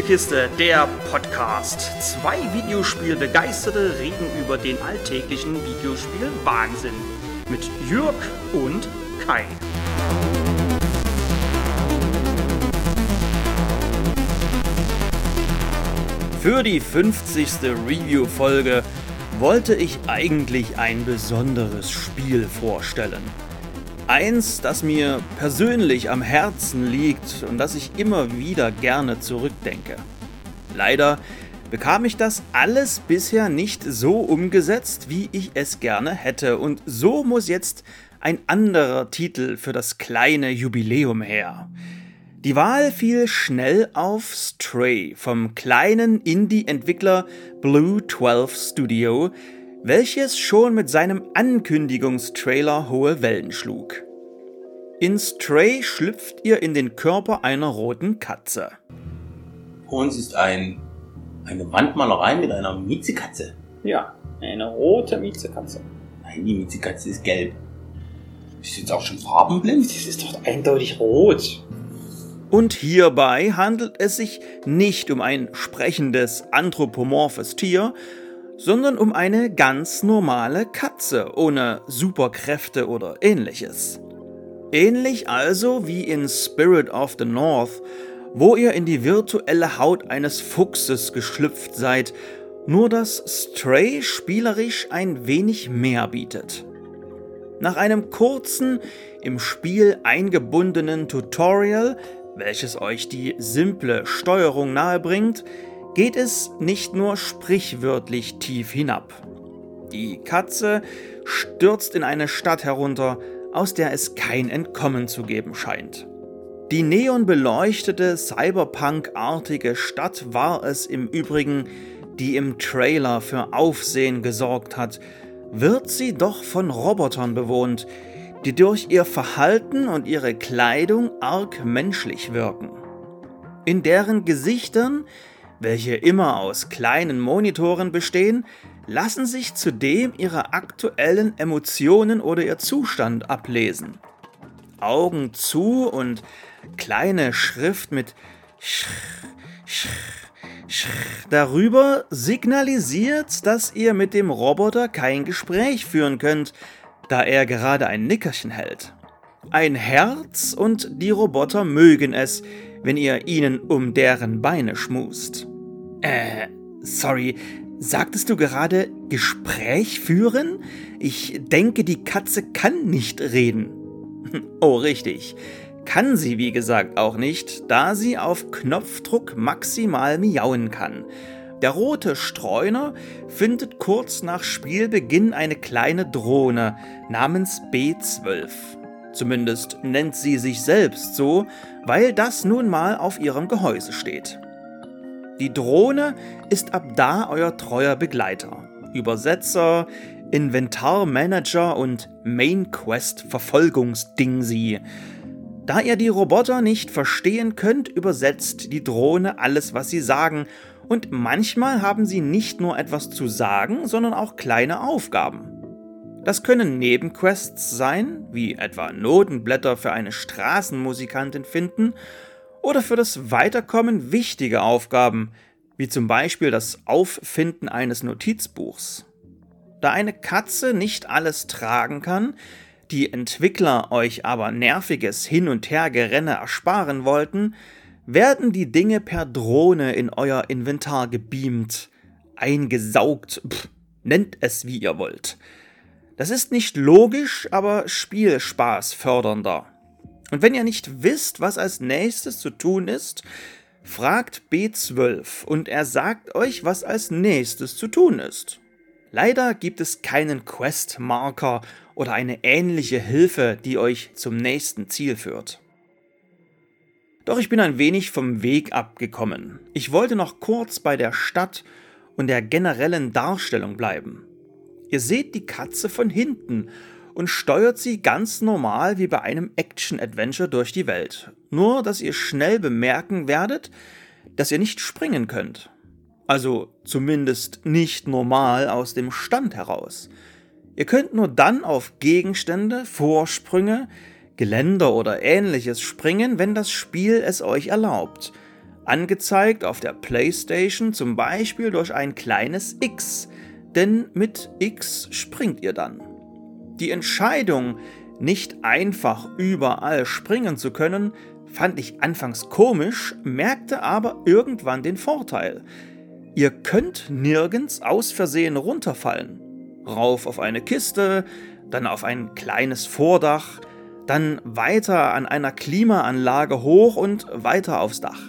Spielekiste, der Podcast. Zwei Videospielbegeisterte reden über den alltäglichen Videospiel-Wahnsinn. Mit Jürg und Kai. Für die 50. Review-Folge wollte ich eigentlich ein besonderes Spiel vorstellen. Eins, das mir persönlich am Herzen liegt und das ich immer wieder gerne zurückdenke. Leider bekam ich das alles bisher nicht so umgesetzt, wie ich es gerne hätte, und so muss jetzt ein anderer Titel für das kleine Jubiläum her. Die Wahl fiel schnell auf Stray vom kleinen Indie-Entwickler Blue 12 Studio, welches schon mit seinem Ankündigungstrailer hohe Wellen schlug. In Stray schlüpft ihr in den Körper einer roten Katze. Vor uns ist ein, eine Wandmalerei mit einer Miezekatze. Ja, eine rote Miezekatze. Nein, die Miezekatze ist gelb. Ist jetzt auch schon farbenblind? Das ist doch eindeutig rot. Und hierbei handelt es sich nicht um ein sprechendes anthropomorphes Tier, sondern um eine ganz normale Katze ohne Superkräfte oder ähnliches. Ähnlich also wie in Spirit of the North, wo ihr in die virtuelle Haut eines Fuchses geschlüpft seid, nur dass Stray spielerisch ein wenig mehr bietet. Nach einem kurzen, im Spiel eingebundenen Tutorial, welches euch die simple Steuerung nahebringt, geht es nicht nur sprichwörtlich tief hinab. Die Katze stürzt in eine Stadt herunter, aus der es kein Entkommen zu geben scheint. Die neonbeleuchtete, cyberpunk-artige Stadt war es im Übrigen, die im Trailer für Aufsehen gesorgt hat, wird sie doch von Robotern bewohnt, die durch ihr Verhalten und ihre Kleidung arg menschlich wirken. In deren Gesichtern welche immer aus kleinen Monitoren bestehen, lassen sich zudem ihre aktuellen Emotionen oder ihr Zustand ablesen. Augen zu und kleine Schrift mit Sch, Sch, Sch darüber signalisiert, dass ihr mit dem Roboter kein Gespräch führen könnt, da er gerade ein Nickerchen hält. Ein Herz und die Roboter mögen es, wenn ihr ihnen um deren Beine schmust. Äh, sorry, sagtest du gerade Gespräch führen? Ich denke, die Katze kann nicht reden. Oh, richtig. Kann sie, wie gesagt, auch nicht, da sie auf Knopfdruck maximal miauen kann. Der rote Streuner findet kurz nach Spielbeginn eine kleine Drohne namens B12. Zumindest nennt sie sich selbst so, weil das nun mal auf ihrem Gehäuse steht. Die Drohne ist ab da euer treuer Begleiter, Übersetzer, Inventarmanager und Main Quest Verfolgungsdingsi. Da ihr die Roboter nicht verstehen könnt, übersetzt die Drohne alles, was sie sagen, und manchmal haben sie nicht nur etwas zu sagen, sondern auch kleine Aufgaben. Das können Nebenquests sein, wie etwa Notenblätter für eine Straßenmusikantin finden, oder für das Weiterkommen wichtige Aufgaben, wie zum Beispiel das Auffinden eines Notizbuchs. Da eine Katze nicht alles tragen kann, die Entwickler euch aber nerviges Hin- und Hergerenne ersparen wollten, werden die Dinge per Drohne in euer Inventar gebeamt, eingesaugt, pff, nennt es wie ihr wollt. Das ist nicht logisch, aber Spielspaß fördernder. Und wenn ihr nicht wisst, was als nächstes zu tun ist, fragt B12 und er sagt euch, was als nächstes zu tun ist. Leider gibt es keinen Quest-Marker oder eine ähnliche Hilfe, die euch zum nächsten Ziel führt. Doch ich bin ein wenig vom Weg abgekommen. Ich wollte noch kurz bei der Stadt und der generellen Darstellung bleiben. Ihr seht die Katze von hinten und steuert sie ganz normal wie bei einem Action-Adventure durch die Welt. Nur, dass ihr schnell bemerken werdet, dass ihr nicht springen könnt. Also zumindest nicht normal aus dem Stand heraus. Ihr könnt nur dann auf Gegenstände, Vorsprünge, Geländer oder ähnliches springen, wenn das Spiel es euch erlaubt. Angezeigt auf der PlayStation zum Beispiel durch ein kleines X, denn mit X springt ihr dann. Die Entscheidung, nicht einfach überall springen zu können, fand ich anfangs komisch, merkte aber irgendwann den Vorteil. Ihr könnt nirgends aus Versehen runterfallen. Rauf auf eine Kiste, dann auf ein kleines Vordach, dann weiter an einer Klimaanlage hoch und weiter aufs Dach.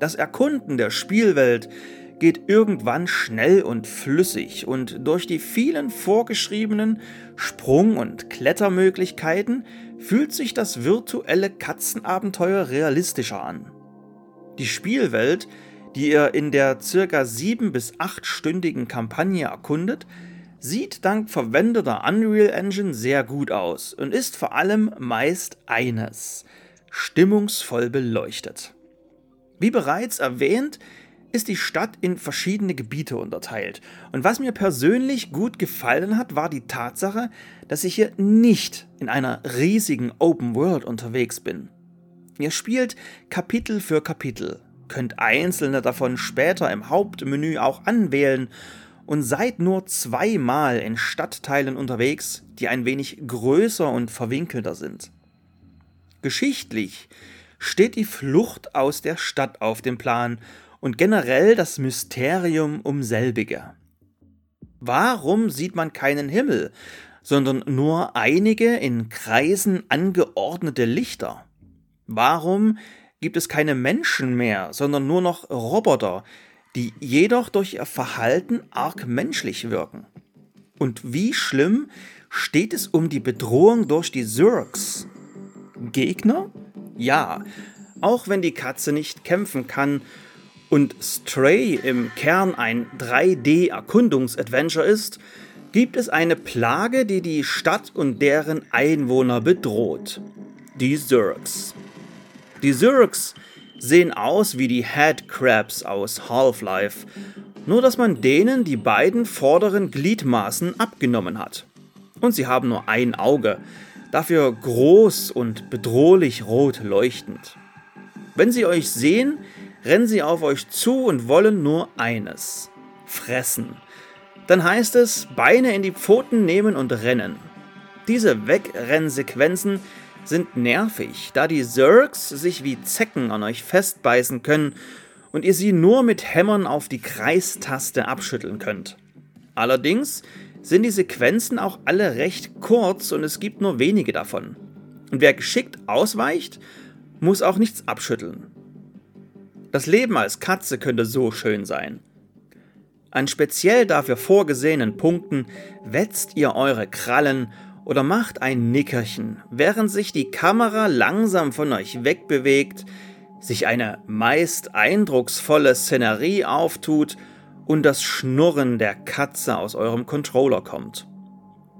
Das Erkunden der Spielwelt geht irgendwann schnell und flüssig und durch die vielen vorgeschriebenen Sprung- und Klettermöglichkeiten fühlt sich das virtuelle Katzenabenteuer realistischer an. Die Spielwelt, die ihr in der circa sieben- bis achtstündigen Kampagne erkundet, sieht dank verwendeter Unreal Engine sehr gut aus und ist vor allem meist eines, stimmungsvoll beleuchtet. Wie bereits erwähnt, ist die Stadt in verschiedene Gebiete unterteilt. Und was mir persönlich gut gefallen hat, war die Tatsache, dass ich hier nicht in einer riesigen Open World unterwegs bin. Ihr spielt Kapitel für Kapitel, könnt einzelne davon später im Hauptmenü auch anwählen und seid nur zweimal in Stadtteilen unterwegs, die ein wenig größer und verwinkelter sind. Geschichtlich steht die Flucht aus der Stadt auf dem Plan und generell das Mysterium um selbige. Warum sieht man keinen Himmel, sondern nur einige in Kreisen angeordnete Lichter? Warum gibt es keine Menschen mehr, sondern nur noch Roboter, die jedoch durch ihr Verhalten arg menschlich wirken? Und wie schlimm steht es um die Bedrohung durch die Zurks? Gegner? Ja, auch wenn die Katze nicht kämpfen kann und Stray im Kern ein 3D-Erkundungsadventure ist, gibt es eine Plage, die die Stadt und deren Einwohner bedroht. Die Zurks. Die Zurks sehen aus wie die Headcrabs aus Half-Life, nur dass man denen die beiden vorderen Gliedmaßen abgenommen hat. Und sie haben nur ein Auge, dafür groß und bedrohlich rot leuchtend. Wenn sie euch sehen, rennen sie auf euch zu und wollen nur eines: fressen. Dann heißt es Beine in die Pfoten nehmen und rennen. Diese Wegrennsequenzen sind nervig, da die Zergs sich wie Zecken an euch festbeißen können und ihr sie nur mit Hämmern auf die Kreistaste abschütteln könnt. Allerdings sind die Sequenzen auch alle recht kurz und es gibt nur wenige davon. Und wer geschickt ausweicht, muss auch nichts abschütteln. Das Leben als Katze könnte so schön sein. An speziell dafür vorgesehenen Punkten wetzt ihr eure Krallen oder macht ein Nickerchen, während sich die Kamera langsam von euch wegbewegt, sich eine meist eindrucksvolle Szenerie auftut und das Schnurren der Katze aus eurem Controller kommt.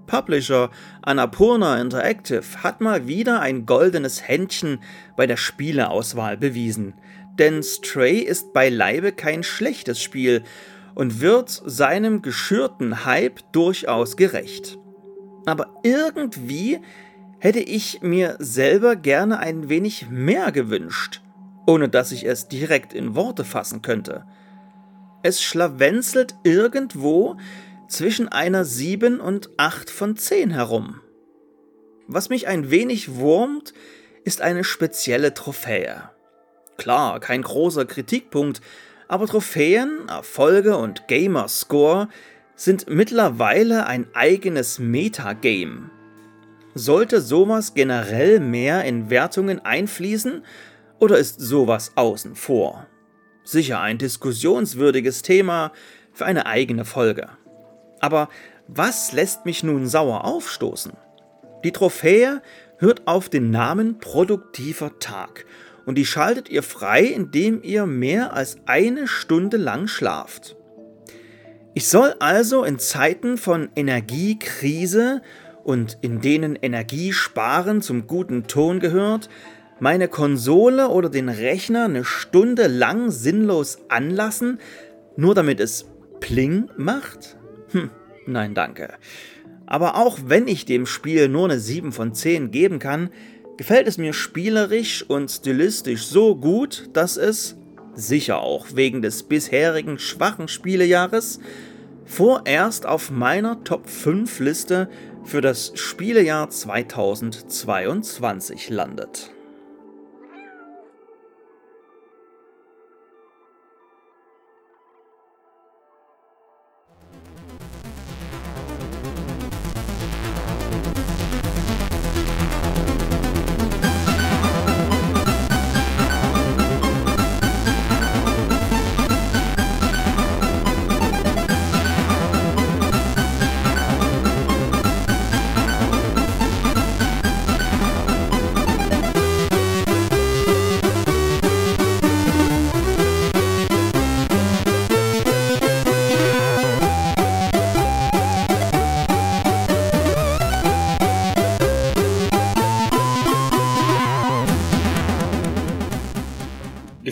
Publisher Annapurna Interactive hat mal wieder ein goldenes Händchen bei der Spieleauswahl bewiesen, denn Stray ist beileibe kein schlechtes Spiel und wird seinem geschürten Hype durchaus gerecht. Aber irgendwie hätte ich mir selber gerne ein wenig mehr gewünscht, ohne dass ich es direkt in Worte fassen könnte. Es schlawenzelt irgendwo zwischen einer 7 und 8 von 10 herum. Was mich ein wenig wurmt, ist eine spezielle Trophäe. Klar, kein großer Kritikpunkt, aber Trophäen, Erfolge und Gamerscore sind mittlerweile ein eigenes Metagame. Sollte sowas generell mehr in Wertungen einfließen oder ist sowas außen vor? Sicher ein diskussionswürdiges Thema für eine eigene Folge. Aber was lässt mich nun sauer aufstoßen? Die Trophäe hört auf den Namen produktiver Tag und die schaltet ihr frei, indem ihr mehr als eine Stunde lang schlaft. Ich soll also in Zeiten von Energiekrise und in denen Energiesparen zum guten Ton gehört, meine Konsole oder den Rechner eine Stunde lang sinnlos anlassen, nur damit es Pling macht? Hm, nein, danke. Aber auch wenn ich dem Spiel nur eine 7 von 10 geben kann, gefällt es mir spielerisch und stilistisch so gut, dass es sicher auch wegen des bisherigen schwachen Spielejahres, vorerst auf meiner Top 5 Liste für das Spielejahr 2022 landet.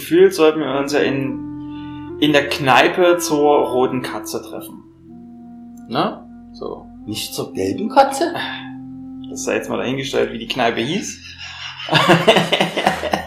Gefühlt sollten wir uns ja in, in der Kneipe zur roten Katze treffen. Ne? So. Nicht zur gelben Katze? Das sei jetzt mal dahingestellt, wie die Kneipe hieß.